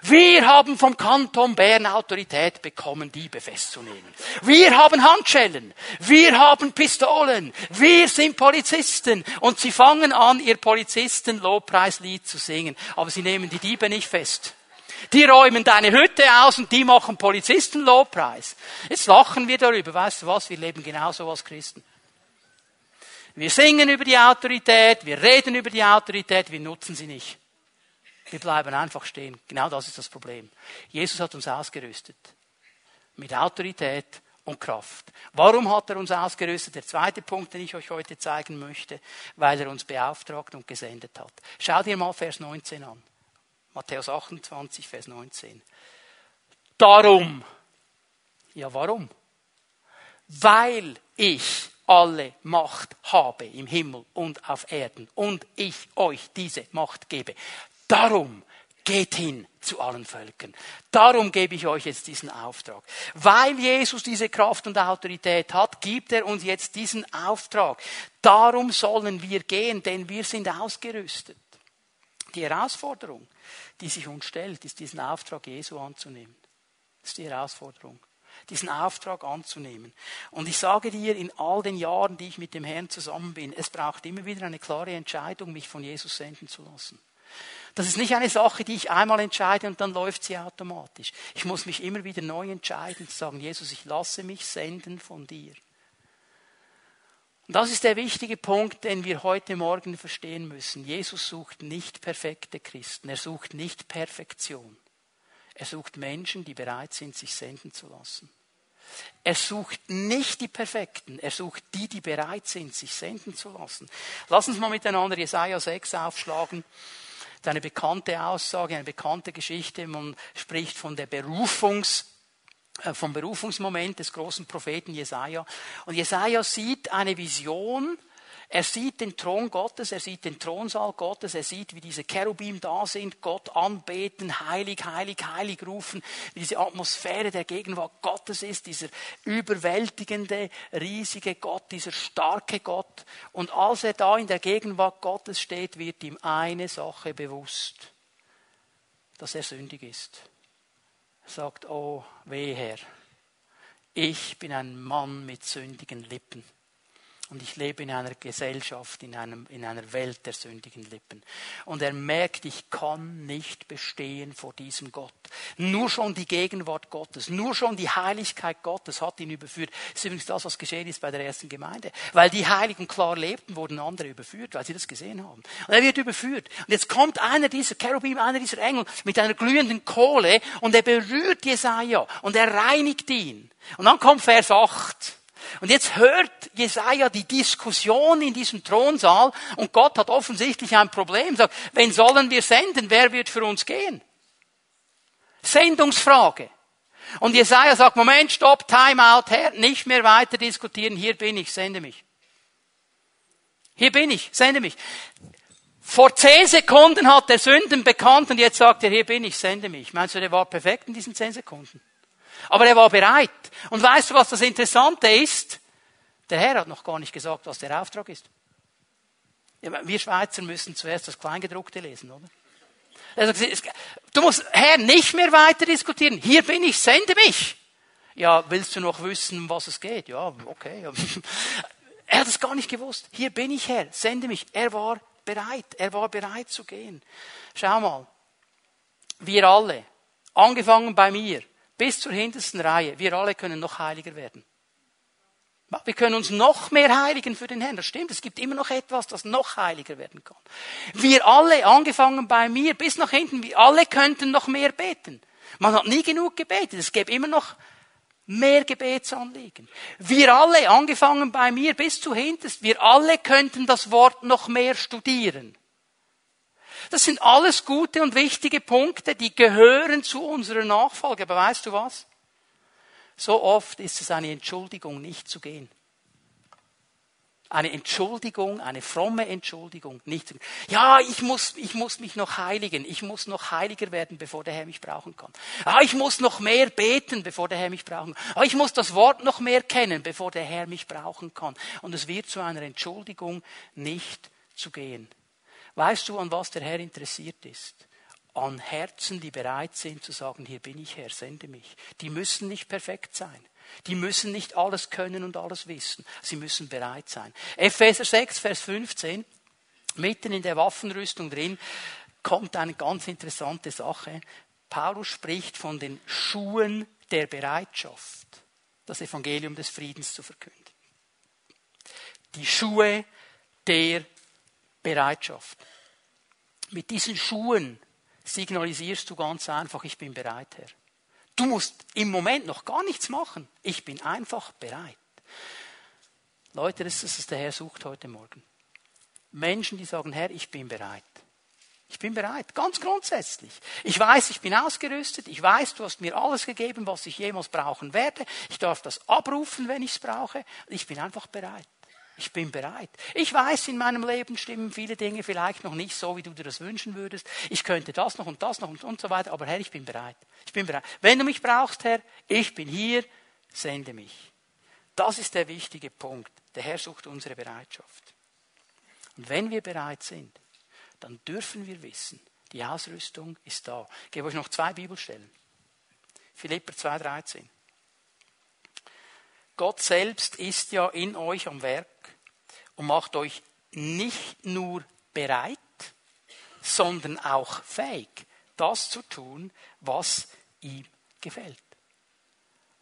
Wir haben vom Kanton Bern Autorität bekommen, Diebe festzunehmen. Wir haben Handschellen. Wir haben Pistolen. Wir sind Polizisten. Und sie fangen an, ihr Polizisten-Lobpreislied zu singen. Aber sie nehmen die Diebe nicht fest. Die räumen deine Hütte aus und die machen Polizistenlobpreis. Jetzt lachen wir darüber. Weißt du was? Wir leben genauso als Christen. Wir singen über die Autorität, wir reden über die Autorität, wir nutzen sie nicht. Wir bleiben einfach stehen. Genau das ist das Problem. Jesus hat uns ausgerüstet. Mit Autorität und Kraft. Warum hat er uns ausgerüstet? Der zweite Punkt, den ich euch heute zeigen möchte, weil er uns beauftragt und gesendet hat. Schau dir mal Vers 19 an. Matthäus 28, Vers 19. Darum. Ja, warum? Weil ich alle Macht habe im Himmel und auf Erden und ich euch diese Macht gebe. Darum geht hin zu allen Völkern. Darum gebe ich euch jetzt diesen Auftrag. Weil Jesus diese Kraft und Autorität hat, gibt er uns jetzt diesen Auftrag. Darum sollen wir gehen, denn wir sind ausgerüstet. Die Herausforderung, die sich uns stellt, ist diesen Auftrag Jesu anzunehmen. Das ist die Herausforderung diesen Auftrag anzunehmen. Und ich sage dir, in all den Jahren, die ich mit dem Herrn zusammen bin, es braucht immer wieder eine klare Entscheidung, mich von Jesus senden zu lassen. Das ist nicht eine Sache, die ich einmal entscheide und dann läuft sie automatisch. Ich muss mich immer wieder neu entscheiden, zu sagen, Jesus, ich lasse mich senden von dir. Und das ist der wichtige Punkt, den wir heute Morgen verstehen müssen. Jesus sucht nicht perfekte Christen, er sucht nicht Perfektion. Er sucht Menschen, die bereit sind, sich senden zu lassen. Er sucht nicht die Perfekten, er sucht die, die bereit sind, sich senden zu lassen. Lass uns mal miteinander Jesaja 6 aufschlagen. Das ist eine bekannte Aussage, eine bekannte Geschichte. Man spricht von der Berufungs, äh, vom Berufungsmoment des großen Propheten Jesaja. Und Jesaja sieht eine Vision, er sieht den Thron Gottes, er sieht den Thronsaal Gottes, er sieht, wie diese Cherubim da sind, Gott anbeten, heilig, heilig, heilig rufen, wie diese Atmosphäre der Gegenwart Gottes ist, dieser überwältigende, riesige Gott, dieser starke Gott. Und als er da in der Gegenwart Gottes steht, wird ihm eine Sache bewusst, dass er sündig ist. Er sagt, oh, weh Herr, ich bin ein Mann mit sündigen Lippen. Und ich lebe in einer Gesellschaft, in, einem, in einer Welt der sündigen Lippen. Und er merkt, ich kann nicht bestehen vor diesem Gott. Nur schon die Gegenwart Gottes, nur schon die Heiligkeit Gottes hat ihn überführt. Das ist übrigens das, was geschehen ist bei der ersten Gemeinde. Weil die Heiligen klar lebten, wurden andere überführt, weil sie das gesehen haben. Und er wird überführt. Und jetzt kommt einer dieser Cherubim, einer dieser Engel mit einer glühenden Kohle und er berührt Jesaja und er reinigt ihn. Und dann kommt Vers 8. Und jetzt hört Jesaja die Diskussion in diesem Thronsaal und Gott hat offensichtlich ein Problem. Sagt, wen sollen wir senden? Wer wird für uns gehen? Sendungsfrage. Und Jesaja sagt, Moment, stopp, time out, Herr, nicht mehr weiter diskutieren, hier bin ich, sende mich. Hier bin ich, sende mich. Vor zehn Sekunden hat er Sünden bekannt und jetzt sagt er, hier bin ich, sende mich. Meinst du, der war perfekt in diesen zehn Sekunden? Aber er war bereit. Und weißt du, was das Interessante ist? Der Herr hat noch gar nicht gesagt, was der Auftrag ist. Wir Schweizer müssen zuerst das Kleingedruckte lesen, oder? Also, du musst, Herr, nicht mehr weiter diskutieren. Hier bin ich, sende mich. Ja, willst du noch wissen, was es geht? Ja, okay. Er hat es gar nicht gewusst. Hier bin ich, Herr, sende mich. Er war bereit. Er war bereit zu gehen. Schau mal. Wir alle, angefangen bei mir, bis zur hintersten Reihe, wir alle können noch heiliger werden. Wir können uns noch mehr heiligen für den Herrn. Das stimmt. Es gibt immer noch etwas, das noch heiliger werden kann. Wir alle, angefangen bei mir bis nach hinten, wir alle könnten noch mehr beten. Man hat nie genug gebetet. Es gäbe immer noch mehr Gebetsanliegen. Wir alle, angefangen bei mir bis zu hinterst, wir alle könnten das Wort noch mehr studieren. Das sind alles gute und wichtige Punkte, die gehören zu unserer Nachfolge. Aber weißt du was? So oft ist es eine Entschuldigung, nicht zu gehen. Eine Entschuldigung, eine fromme Entschuldigung, nicht zu gehen. Ja, ich muss, ich muss mich noch heiligen. Ich muss noch heiliger werden, bevor der Herr mich brauchen kann. Ah, ich muss noch mehr beten, bevor der Herr mich brauchen kann. Ah, ich muss das Wort noch mehr kennen, bevor der Herr mich brauchen kann. Und es wird zu einer Entschuldigung, nicht zu gehen. Weißt du, an was der Herr interessiert ist? An Herzen, die bereit sind zu sagen, hier bin ich Herr, sende mich. Die müssen nicht perfekt sein. Die müssen nicht alles können und alles wissen. Sie müssen bereit sein. Epheser 6, Vers 15, mitten in der Waffenrüstung drin, kommt eine ganz interessante Sache. Paulus spricht von den Schuhen der Bereitschaft, das Evangelium des Friedens zu verkünden. Die Schuhe der Bereitschaft. Mit diesen Schuhen signalisierst du ganz einfach, ich bin bereit, Herr. Du musst im Moment noch gar nichts machen. Ich bin einfach bereit. Leute, das ist, was der Herr sucht heute Morgen. Menschen, die sagen, Herr, ich bin bereit. Ich bin bereit, ganz grundsätzlich. Ich weiß, ich bin ausgerüstet. Ich weiß, du hast mir alles gegeben, was ich jemals brauchen werde. Ich darf das abrufen, wenn ich es brauche. Ich bin einfach bereit. Ich bin bereit. Ich weiß, in meinem Leben stimmen viele Dinge vielleicht noch nicht so, wie du dir das wünschen würdest. Ich könnte das noch und das noch und, und so weiter. Aber Herr, ich bin bereit. Ich bin bereit. Wenn du mich brauchst, Herr, ich bin hier. Sende mich. Das ist der wichtige Punkt. Der Herr sucht unsere Bereitschaft. Und wenn wir bereit sind, dann dürfen wir wissen, die Ausrüstung ist da. Ich gebe euch noch zwei Bibelstellen. Philipper 2,13. Gott selbst ist ja in euch am Werk und macht euch nicht nur bereit, sondern auch fähig, das zu tun, was ihm gefällt.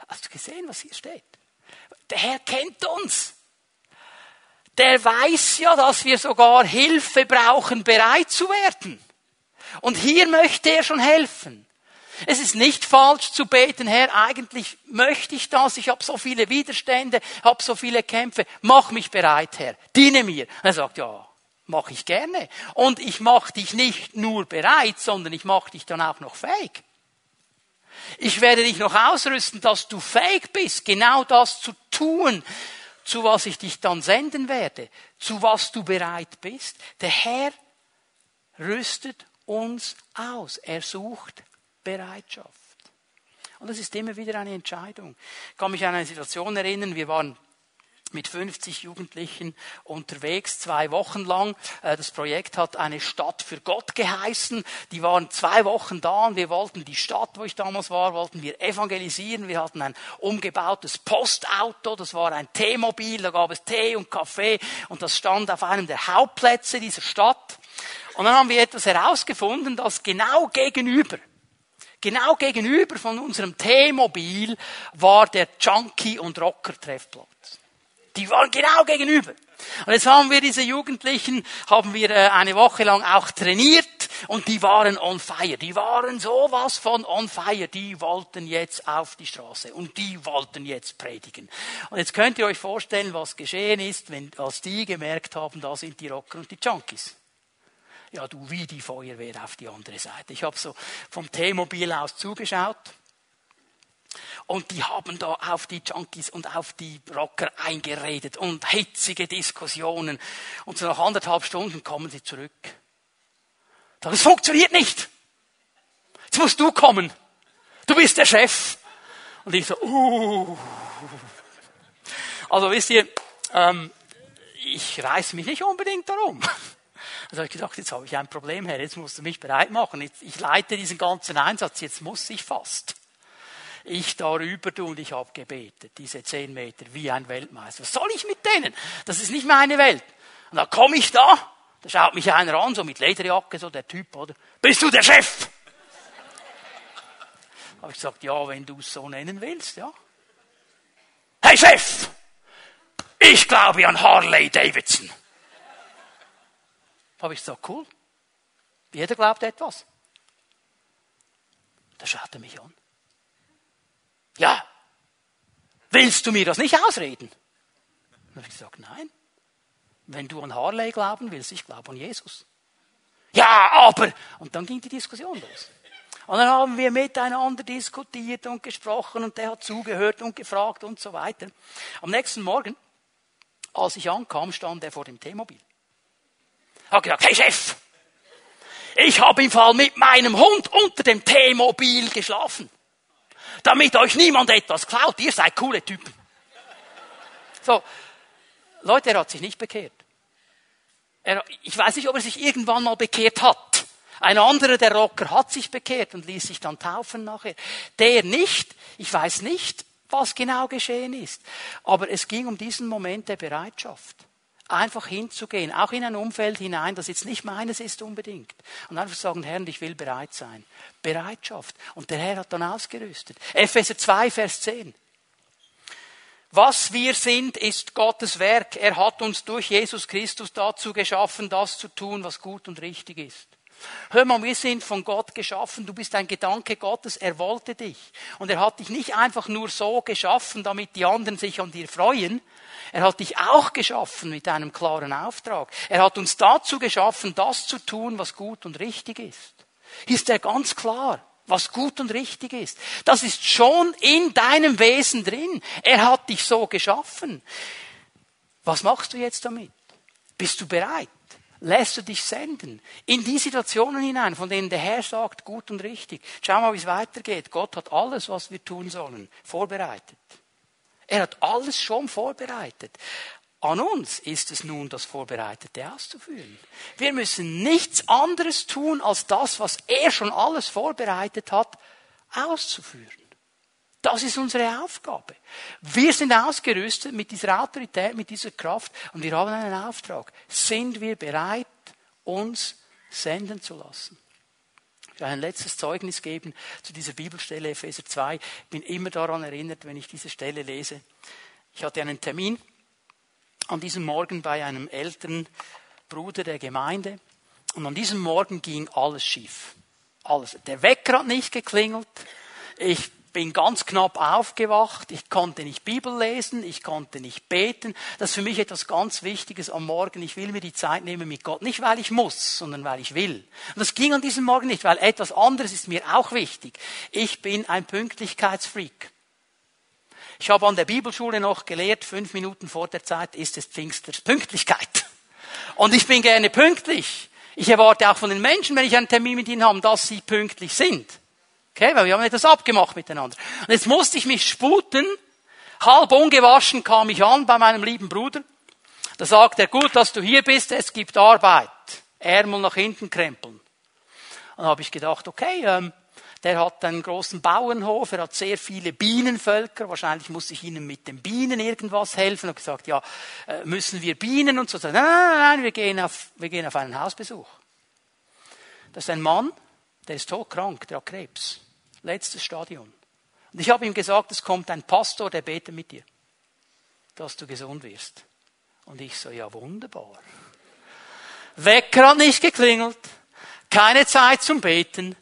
Hast du gesehen, was hier steht? Der Herr kennt uns. Der weiß ja, dass wir sogar Hilfe brauchen, bereit zu werden. Und hier möchte er schon helfen. Es ist nicht falsch zu beten, Herr, eigentlich möchte ich das, ich habe so viele Widerstände, habe so viele Kämpfe, mach mich bereit, Herr, diene mir. er sagt, ja, mache ich gerne. Und ich mache dich nicht nur bereit, sondern ich mache dich dann auch noch fähig. Ich werde dich noch ausrüsten, dass du fähig bist, genau das zu tun, zu was ich dich dann senden werde, zu was du bereit bist. Der Herr rüstet uns aus. Er sucht Bereitschaft. Und das ist immer wieder eine Entscheidung. Ich kann mich an eine Situation erinnern, wir waren mit 50 Jugendlichen unterwegs, zwei Wochen lang. Äh, das Projekt hat eine Stadt für Gott geheißen. Die waren zwei Wochen da und wir wollten die Stadt, wo ich damals war, wollten wir evangelisieren. Wir hatten ein umgebautes Postauto, das war ein Teemobil, da gab es Tee und Kaffee und das stand auf einem der Hauptplätze dieser Stadt. Und dann haben wir etwas herausgefunden, das genau gegenüber Genau gegenüber von unserem T-Mobil war der Junkie- und Rocker-Treffplatz. Die waren genau gegenüber. Und jetzt haben wir diese Jugendlichen, haben wir äh, eine Woche lang auch trainiert und die waren on fire. Die waren sowas von on fire. Die wollten jetzt auf die Straße und die wollten jetzt predigen. Und jetzt könnt ihr euch vorstellen, was geschehen ist, wenn, als die gemerkt haben, da sind die Rocker und die Junkies ja du wie die Feuerwehr auf die andere Seite. Ich habe so vom T-Mobil aus zugeschaut. Und die haben da auf die Junkies und auf die Rocker eingeredet und hitzige Diskussionen. Und so nach anderthalb Stunden kommen sie zurück. Das funktioniert nicht. Jetzt musst du kommen. Du bist der Chef. Und ich so, uh. Also wisst ihr, ähm, ich reiß mich nicht unbedingt darum. Also habe ich gedacht, jetzt habe ich ein Problem, Herr, jetzt musst du mich bereit machen. Jetzt, ich leite diesen ganzen Einsatz, jetzt muss ich fast. Ich darüber du und ich habe gebetet, diese zehn Meter, wie ein Weltmeister. Was soll ich mit denen? Das ist nicht meine Welt. Und dann komme ich da, da schaut mich einer an, so mit Lederjacke, so der Typ, oder? Bist du der Chef? habe ich gesagt, ja, wenn du es so nennen willst, ja. Hey Chef! Ich glaube an Harley Davidson habe ich gesagt, cool. Jeder glaubt etwas. Da schaut er mich an. Ja, willst du mir das nicht ausreden? Dann habe ich gesagt, nein. Wenn du an Harley glauben willst, ich glaube an Jesus. Ja, aber. Und dann ging die Diskussion los. Und dann haben wir miteinander diskutiert und gesprochen und der hat zugehört und gefragt und so weiter. Am nächsten Morgen, als ich ankam, stand er vor dem T-Mobil. Hat gesagt, hey Chef, ich habe im Fall mit meinem Hund unter dem T-Mobil geschlafen. Damit euch niemand etwas klaut. Ihr seid coole Typen. So. Leute, er hat sich nicht bekehrt. Er, ich weiß nicht, ob er sich irgendwann mal bekehrt hat. Ein anderer, der Rocker, hat sich bekehrt und ließ sich dann taufen nachher. Der nicht. Ich weiß nicht, was genau geschehen ist. Aber es ging um diesen Moment der Bereitschaft einfach hinzugehen, auch in ein Umfeld hinein, das jetzt nicht meines ist unbedingt. Und einfach sagen, Herr, ich will bereit sein. Bereitschaft. Und der Herr hat dann ausgerüstet. Epheser 2, Vers 10. Was wir sind, ist Gottes Werk. Er hat uns durch Jesus Christus dazu geschaffen, das zu tun, was gut und richtig ist. Hör mal, wir sind von Gott geschaffen. Du bist ein Gedanke Gottes. Er wollte dich. Und er hat dich nicht einfach nur so geschaffen, damit die anderen sich an dir freuen. Er hat dich auch geschaffen mit einem klaren Auftrag. Er hat uns dazu geschaffen, das zu tun, was gut und richtig ist. Hier ist er ganz klar, was gut und richtig ist. Das ist schon in deinem Wesen drin. Er hat dich so geschaffen. Was machst du jetzt damit? Bist du bereit? lässt du dich senden in die Situationen hinein, von denen der Herr sagt, gut und richtig. Schau mal, wie es weitergeht. Gott hat alles, was wir tun sollen, vorbereitet. Er hat alles schon vorbereitet. An uns ist es nun, das Vorbereitete auszuführen. Wir müssen nichts anderes tun, als das, was er schon alles vorbereitet hat, auszuführen. Das ist unsere Aufgabe. Wir sind ausgerüstet mit dieser Autorität, mit dieser Kraft und wir haben einen Auftrag. Sind wir bereit, uns senden zu lassen? Will ein letztes Zeugnis geben zu dieser Bibelstelle Epheser 2. Ich bin immer daran erinnert, wenn ich diese Stelle lese. Ich hatte einen Termin an diesem Morgen bei einem älteren Bruder der Gemeinde und an diesem Morgen ging alles schief. Alles. Der Wecker hat nicht geklingelt. Ich bin ganz knapp aufgewacht, ich konnte nicht Bibel lesen, ich konnte nicht beten. Das ist für mich etwas ganz Wichtiges am Morgen. Ich will mir die Zeit nehmen mit Gott. Nicht, weil ich muss, sondern weil ich will. Und das ging an diesem Morgen nicht, weil etwas anderes ist mir auch wichtig. Ich bin ein Pünktlichkeitsfreak. Ich habe an der Bibelschule noch gelehrt, fünf Minuten vor der Zeit ist es Pfingsters Pünktlichkeit. Und ich bin gerne pünktlich. Ich erwarte auch von den Menschen, wenn ich einen Termin mit ihnen habe, dass sie pünktlich sind. Okay, weil wir haben etwas abgemacht miteinander. Und jetzt musste ich mich sputen. Halb ungewaschen kam ich an bei meinem lieben Bruder. Da sagt er, gut, dass du hier bist, es gibt Arbeit. Ärmel nach hinten krempeln. Dann habe ich gedacht, okay, ähm, der hat einen großen Bauernhof, er hat sehr viele Bienenvölker, wahrscheinlich muss ich ihnen mit den Bienen irgendwas helfen. Und gesagt, ja, äh, müssen wir Bienen und so. Nein, nein, nein, nein, wir gehen auf, wir gehen auf einen Hausbesuch. Das ist ein Mann, der ist todkrank, der hat Krebs. Letztes Stadion. Und ich habe ihm gesagt, es kommt ein Pastor, der betet mit dir, dass du gesund wirst. Und ich so, ja wunderbar. Wecker hat nicht geklingelt, keine Zeit zum Beten,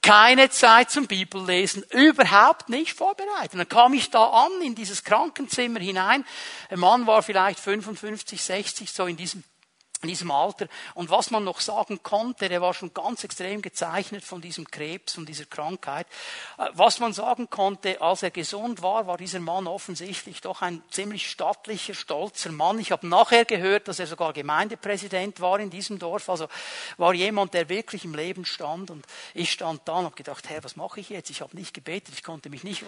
keine Zeit zum Bibellesen, überhaupt nicht vorbereitet. Dann kam ich da an in dieses Krankenzimmer hinein. Der Mann war vielleicht 55, 60, so in diesem in diesem Alter. Und was man noch sagen konnte, der war schon ganz extrem gezeichnet von diesem Krebs, von dieser Krankheit. Äh, was man sagen konnte, als er gesund war, war dieser Mann offensichtlich doch ein ziemlich stattlicher, stolzer Mann. Ich habe nachher gehört, dass er sogar Gemeindepräsident war in diesem Dorf. Also war jemand, der wirklich im Leben stand. Und ich stand da und habe gedacht, Herr, was mache ich jetzt? Ich habe nicht gebetet, ich konnte mich nicht...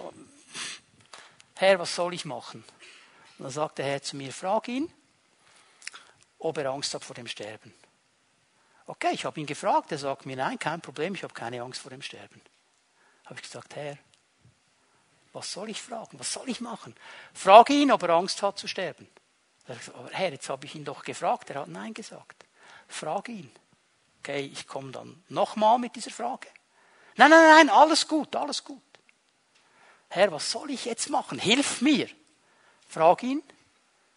Herr, was soll ich machen? Und dann sagte der Herr zu mir, frag ihn, ob er Angst hat vor dem Sterben. Okay, ich habe ihn gefragt, er sagt mir, nein, kein Problem, ich habe keine Angst vor dem Sterben. Habe ich gesagt, Herr, was soll ich fragen, was soll ich machen? Frage ihn, ob er Angst hat zu sterben. Er gesagt, aber Herr, jetzt habe ich ihn doch gefragt, er hat Nein gesagt. Frage ihn. Okay, ich komme dann nochmal mit dieser Frage. Nein, nein, nein, alles gut, alles gut. Herr, was soll ich jetzt machen? Hilf mir. Frag ihn,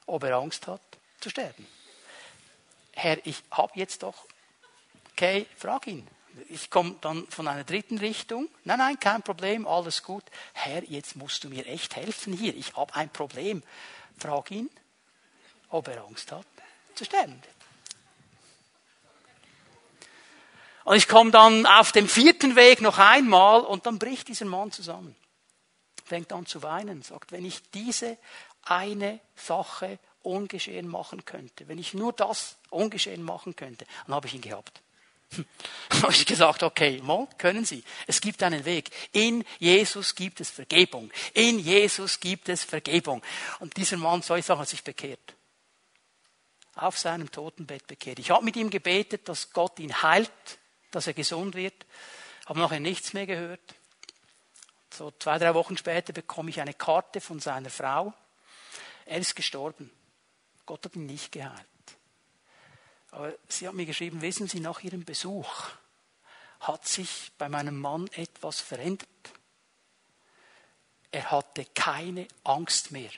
ob er Angst hat zu sterben. Herr, ich habe jetzt doch, okay, frag ihn. Ich komme dann von einer dritten Richtung. Nein, nein, kein Problem, alles gut. Herr, jetzt musst du mir echt helfen hier. Ich habe ein Problem. Frag ihn, ob er Angst hat zu sterben. Und ich komme dann auf dem vierten Weg noch einmal und dann bricht dieser Mann zusammen. Fängt an zu weinen, sagt, wenn ich diese eine Sache ungeschehen machen könnte, wenn ich nur das ungeschehen machen könnte, dann habe ich ihn gehabt. Dann habe ich gesagt, okay, mal können Sie. Es gibt einen Weg. In Jesus gibt es Vergebung. In Jesus gibt es Vergebung. Und dieser Mann, soll ich sagen, hat sich bekehrt. Auf seinem Totenbett bekehrt. Ich habe mit ihm gebetet, dass Gott ihn heilt, dass er gesund wird. Habe nachher nichts mehr gehört. So zwei, drei Wochen später bekomme ich eine Karte von seiner Frau. Er ist gestorben. Gott hat ihn nicht geheilt. Aber sie hat mir geschrieben, wissen Sie, nach Ihrem Besuch hat sich bei meinem Mann etwas verändert. Er hatte keine Angst mehr.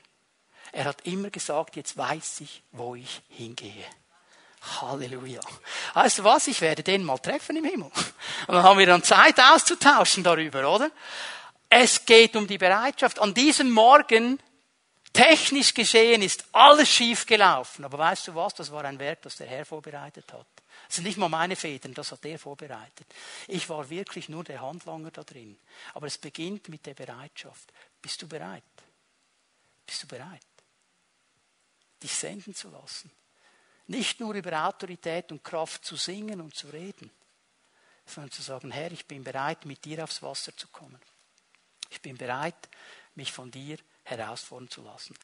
Er hat immer gesagt, jetzt weiß ich, wo ich hingehe. Halleluja. Weißt du was? Ich werde den mal treffen im Himmel. Und dann haben wir dann Zeit auszutauschen darüber, oder? Es geht um die Bereitschaft. An diesem Morgen, technisch geschehen, ist alles schief gelaufen. Aber weißt du was? Das war ein Werk, das der Herr vorbereitet hat. Das sind nicht mal meine Federn, das hat er vorbereitet. Ich war wirklich nur der Handlanger da drin. Aber es beginnt mit der Bereitschaft. Bist du bereit? Bist du bereit? Dich senden zu lassen. Nicht nur über Autorität und Kraft zu singen und zu reden, sondern zu sagen, Herr, ich bin bereit, mit dir aufs Wasser zu kommen. Ich bin bereit, mich von dir herausfordern zu lassen.